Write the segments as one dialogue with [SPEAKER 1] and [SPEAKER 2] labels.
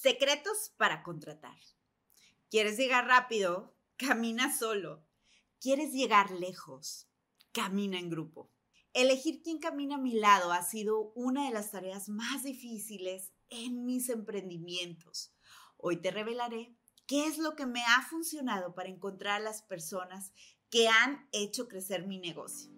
[SPEAKER 1] Secretos para contratar. ¿Quieres llegar rápido? Camina solo. ¿Quieres llegar lejos? Camina en grupo. Elegir quién camina a mi lado ha sido una de las tareas más difíciles en mis emprendimientos. Hoy te revelaré qué es lo que me ha funcionado para encontrar a las personas que han hecho crecer mi negocio.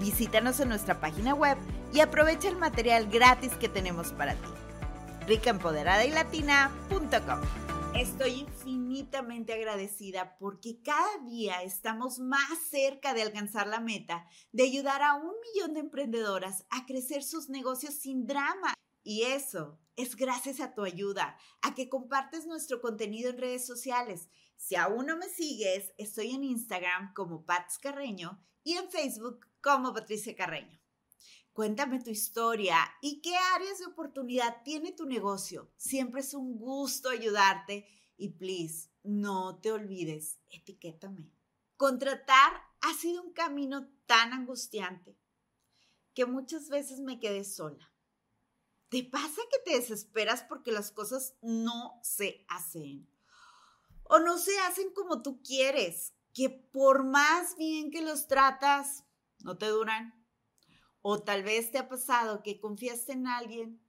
[SPEAKER 1] Visítanos en nuestra página web y aprovecha el material gratis que tenemos para ti. ricaempoderada Estoy infinitamente agradecida porque cada día estamos más cerca de alcanzar la meta de ayudar a un millón de emprendedoras a crecer sus negocios sin drama. Y eso es gracias a tu ayuda, a que compartes nuestro contenido en redes sociales. Si aún no me sigues, estoy en Instagram como Pats Carreño y en Facebook como Patricia Carreño. Cuéntame tu historia y qué áreas de oportunidad tiene tu negocio. Siempre es un gusto ayudarte y please, no te olvides, etiquétame. Contratar ha sido un camino tan angustiante que muchas veces me quedé sola. ¿Te pasa que te desesperas porque las cosas no se hacen? O no se hacen como tú quieres, que por más bien que los tratas, no te duran. O tal vez te ha pasado que confiaste en alguien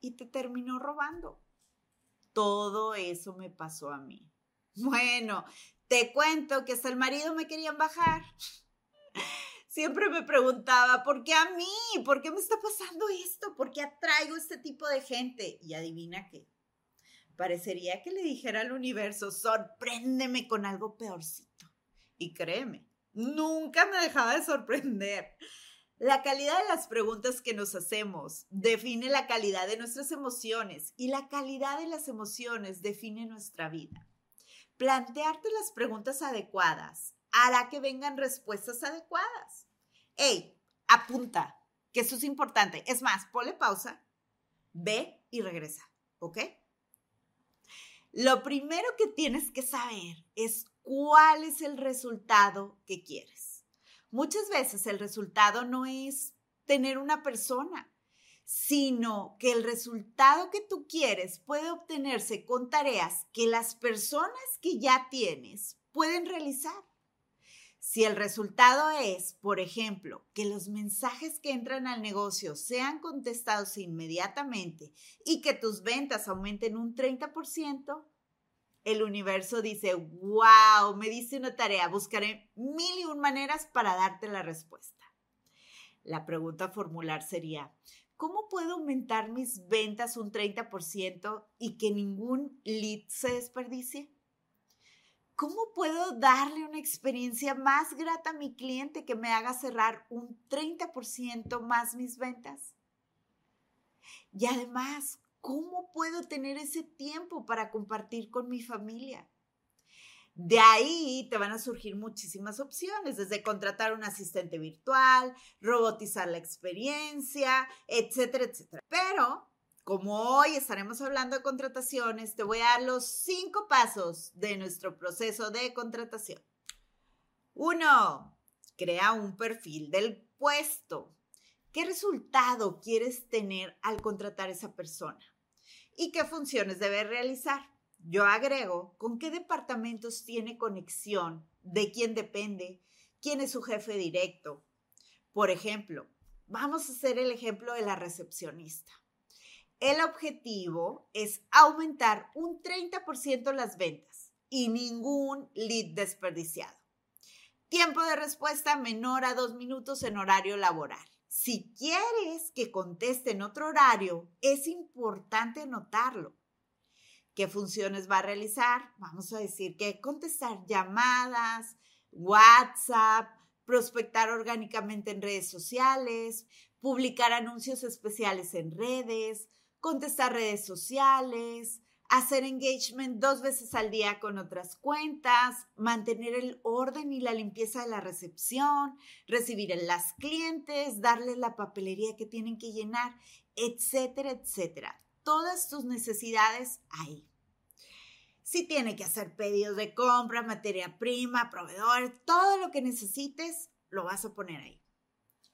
[SPEAKER 1] y te terminó robando. Todo eso me pasó a mí. Bueno, te cuento que hasta el marido me querían bajar. Siempre me preguntaba, ¿por qué a mí? ¿Por qué me está pasando esto? ¿Por qué atraigo este tipo de gente? Y adivina qué. Parecería que le dijera al universo, sorpréndeme con algo peorcito. Y créeme, nunca me dejaba de sorprender. La calidad de las preguntas que nos hacemos define la calidad de nuestras emociones y la calidad de las emociones define nuestra vida. Plantearte las preguntas adecuadas hará que vengan respuestas adecuadas. Hey, apunta, que eso es importante. Es más, ponle pausa, ve y regresa, ¿ok? Lo primero que tienes que saber es cuál es el resultado que quieres. Muchas veces el resultado no es tener una persona, sino que el resultado que tú quieres puede obtenerse con tareas que las personas que ya tienes pueden realizar. Si el resultado es, por ejemplo, que los mensajes que entran al negocio sean contestados inmediatamente y que tus ventas aumenten un 30%, el universo dice, wow, me dice una tarea, buscaré mil y un maneras para darte la respuesta. La pregunta a formular sería, ¿cómo puedo aumentar mis ventas un 30% y que ningún lead se desperdicie? ¿Cómo puedo darle una experiencia más grata a mi cliente que me haga cerrar un 30% más mis ventas? Y además, ¿cómo puedo tener ese tiempo para compartir con mi familia? De ahí te van a surgir muchísimas opciones, desde contratar un asistente virtual, robotizar la experiencia, etcétera, etcétera. Pero como hoy estaremos hablando de contrataciones, te voy a dar los cinco pasos de nuestro proceso de contratación. Uno, crea un perfil del puesto. ¿Qué resultado quieres tener al contratar a esa persona? Y qué funciones debe realizar. Yo agrego con qué departamentos tiene conexión, de quién depende, quién es su jefe directo. Por ejemplo, vamos a hacer el ejemplo de la recepcionista. El objetivo es aumentar un 30% las ventas y ningún lead desperdiciado. Tiempo de respuesta menor a dos minutos en horario laboral. Si quieres que conteste en otro horario, es importante anotarlo. ¿Qué funciones va a realizar? Vamos a decir que contestar llamadas, WhatsApp, prospectar orgánicamente en redes sociales, publicar anuncios especiales en redes, contestar redes sociales, hacer engagement dos veces al día con otras cuentas, mantener el orden y la limpieza de la recepción, recibir a las clientes, darles la papelería que tienen que llenar, etcétera, etcétera. Todas tus necesidades ahí. Si tiene que hacer pedidos de compra, materia prima, proveedor, todo lo que necesites, lo vas a poner ahí.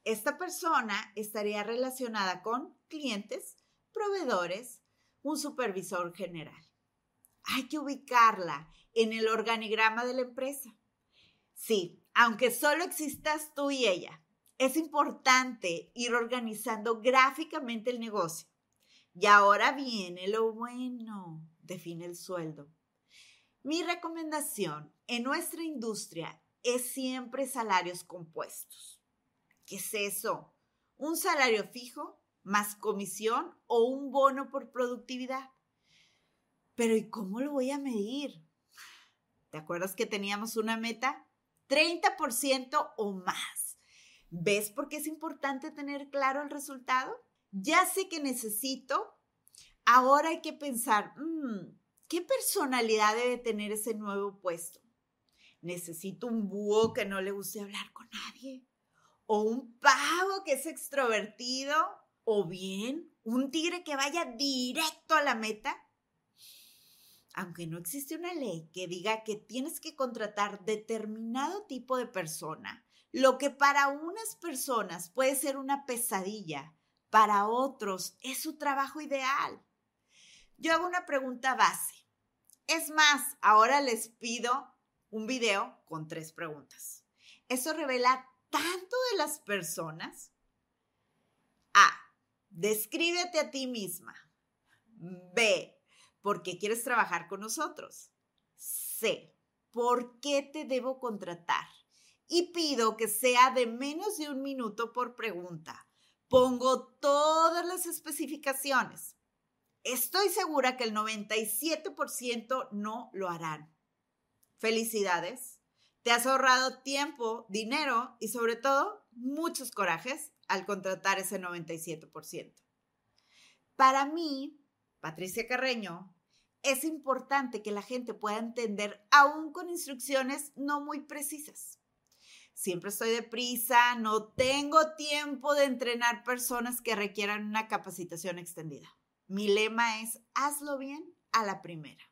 [SPEAKER 1] Esta persona estaría relacionada con clientes, proveedores, un supervisor general. Hay que ubicarla en el organigrama de la empresa. Sí, aunque solo existas tú y ella, es importante ir organizando gráficamente el negocio. Y ahora viene lo bueno, define el sueldo. Mi recomendación en nuestra industria es siempre salarios compuestos. ¿Qué es eso? Un salario fijo más comisión o un bono por productividad. Pero ¿y cómo lo voy a medir? ¿Te acuerdas que teníamos una meta? 30% o más. ¿Ves por qué es importante tener claro el resultado? Ya sé que necesito. Ahora hay que pensar, mm, ¿qué personalidad debe tener ese nuevo puesto? ¿Necesito un búho que no le guste hablar con nadie? ¿O un pavo que es extrovertido? O bien un tigre que vaya directo a la meta. Aunque no existe una ley que diga que tienes que contratar determinado tipo de persona, lo que para unas personas puede ser una pesadilla, para otros es su trabajo ideal. Yo hago una pregunta base. Es más, ahora les pido un video con tres preguntas. Eso revela tanto de las personas. Descríbete a ti misma. B. ¿Por qué quieres trabajar con nosotros? C. ¿Por qué te debo contratar? Y pido que sea de menos de un minuto por pregunta. Pongo todas las especificaciones. Estoy segura que el 97% no lo harán. Felicidades. Te has ahorrado tiempo, dinero y sobre todo muchos corajes al contratar ese 97%. Para mí, Patricia Carreño, es importante que la gente pueda entender aún con instrucciones no muy precisas. Siempre estoy deprisa, no tengo tiempo de entrenar personas que requieran una capacitación extendida. Mi lema es hazlo bien a la primera.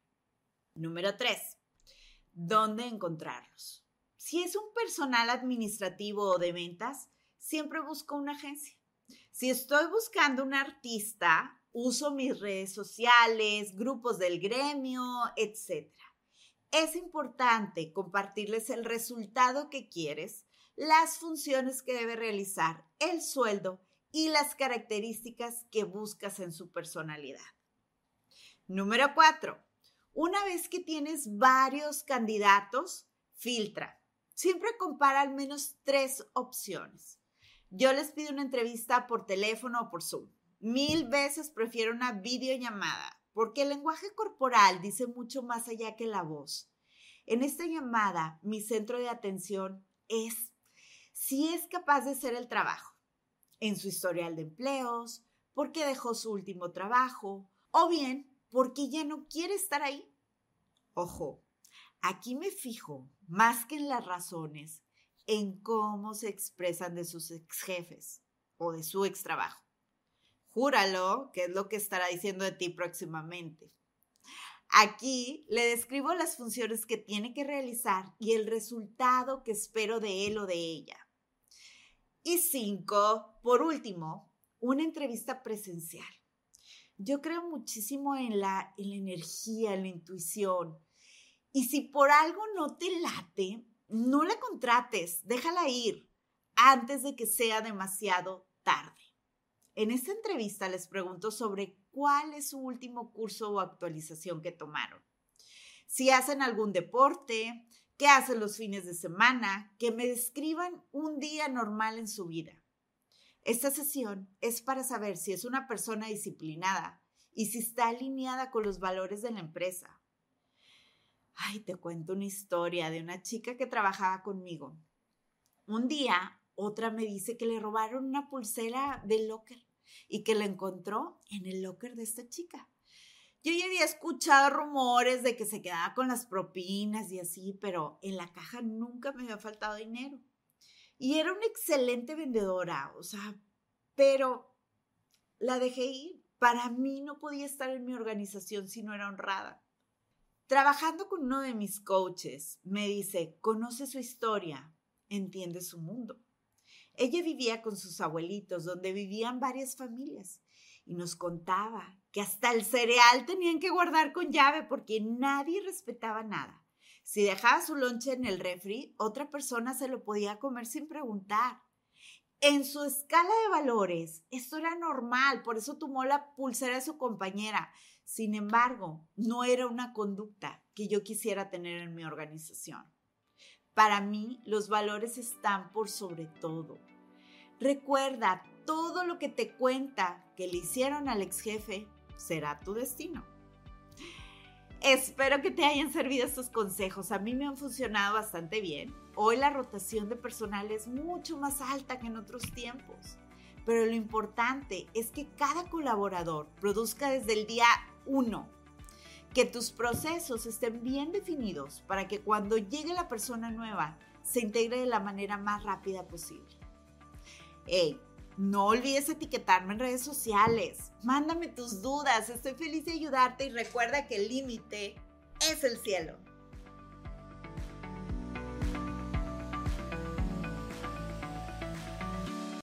[SPEAKER 1] Número 3. ¿Dónde encontrarlos? Si es un personal administrativo o de ventas, siempre busco una agencia. Si estoy buscando un artista, uso mis redes sociales, grupos del gremio, etc. Es importante compartirles el resultado que quieres, las funciones que debe realizar, el sueldo y las características que buscas en su personalidad. Número cuatro, una vez que tienes varios candidatos, filtra. Siempre compara al menos tres opciones. Yo les pido una entrevista por teléfono o por Zoom. Mil veces prefiero una videollamada porque el lenguaje corporal dice mucho más allá que la voz. En esta llamada, mi centro de atención es si es capaz de hacer el trabajo, en su historial de empleos, porque dejó su último trabajo, o bien porque ya no quiere estar ahí. Ojo, aquí me fijo más que en las razones en cómo se expresan de sus ex jefes o de su ex trabajo. Júralo, que es lo que estará diciendo de ti próximamente. Aquí le describo las funciones que tiene que realizar y el resultado que espero de él o de ella. Y cinco, por último, una entrevista presencial. Yo creo muchísimo en la, en la energía, en la intuición. Y si por algo no te late, no la contrates, déjala ir antes de que sea demasiado tarde. En esta entrevista les pregunto sobre cuál es su último curso o actualización que tomaron. Si hacen algún deporte, qué hacen los fines de semana, que me describan un día normal en su vida. Esta sesión es para saber si es una persona disciplinada y si está alineada con los valores de la empresa Ay, te cuento una historia de una chica que trabajaba conmigo. Un día, Otra me dice que le robaron una pulsera del locker y que la encontró en el locker de esta chica. Yo ya había escuchado rumores de que se quedaba con las propinas y así, pero en la caja nunca me había faltado dinero. Y era una excelente vendedora, o sea, pero la dejé ir. Para mí no podía estar en mi organización si no era honrada. Trabajando con uno de mis coaches, me dice, conoce su historia, entiende su mundo. Ella vivía con sus abuelitos, donde vivían varias familias, y nos contaba que hasta el cereal tenían que guardar con llave porque nadie respetaba nada. Si dejaba su lonche en el refri, otra persona se lo podía comer sin preguntar. En su escala de valores, esto era normal, por eso tomó la pulsera de su compañera. Sin embargo, no era una conducta que yo quisiera tener en mi organización. Para mí, los valores están por sobre todo. Recuerda, todo lo que te cuenta que le hicieron al ex jefe será tu destino. Espero que te hayan servido estos consejos. A mí me han funcionado bastante bien. Hoy la rotación de personal es mucho más alta que en otros tiempos. Pero lo importante es que cada colaborador produzca desde el día uno que tus procesos estén bien definidos para que cuando llegue la persona nueva se integre de la manera más rápida posible. Hey, no olvides etiquetarme en redes sociales. Mándame tus dudas. Estoy feliz de ayudarte y recuerda que el límite es el cielo.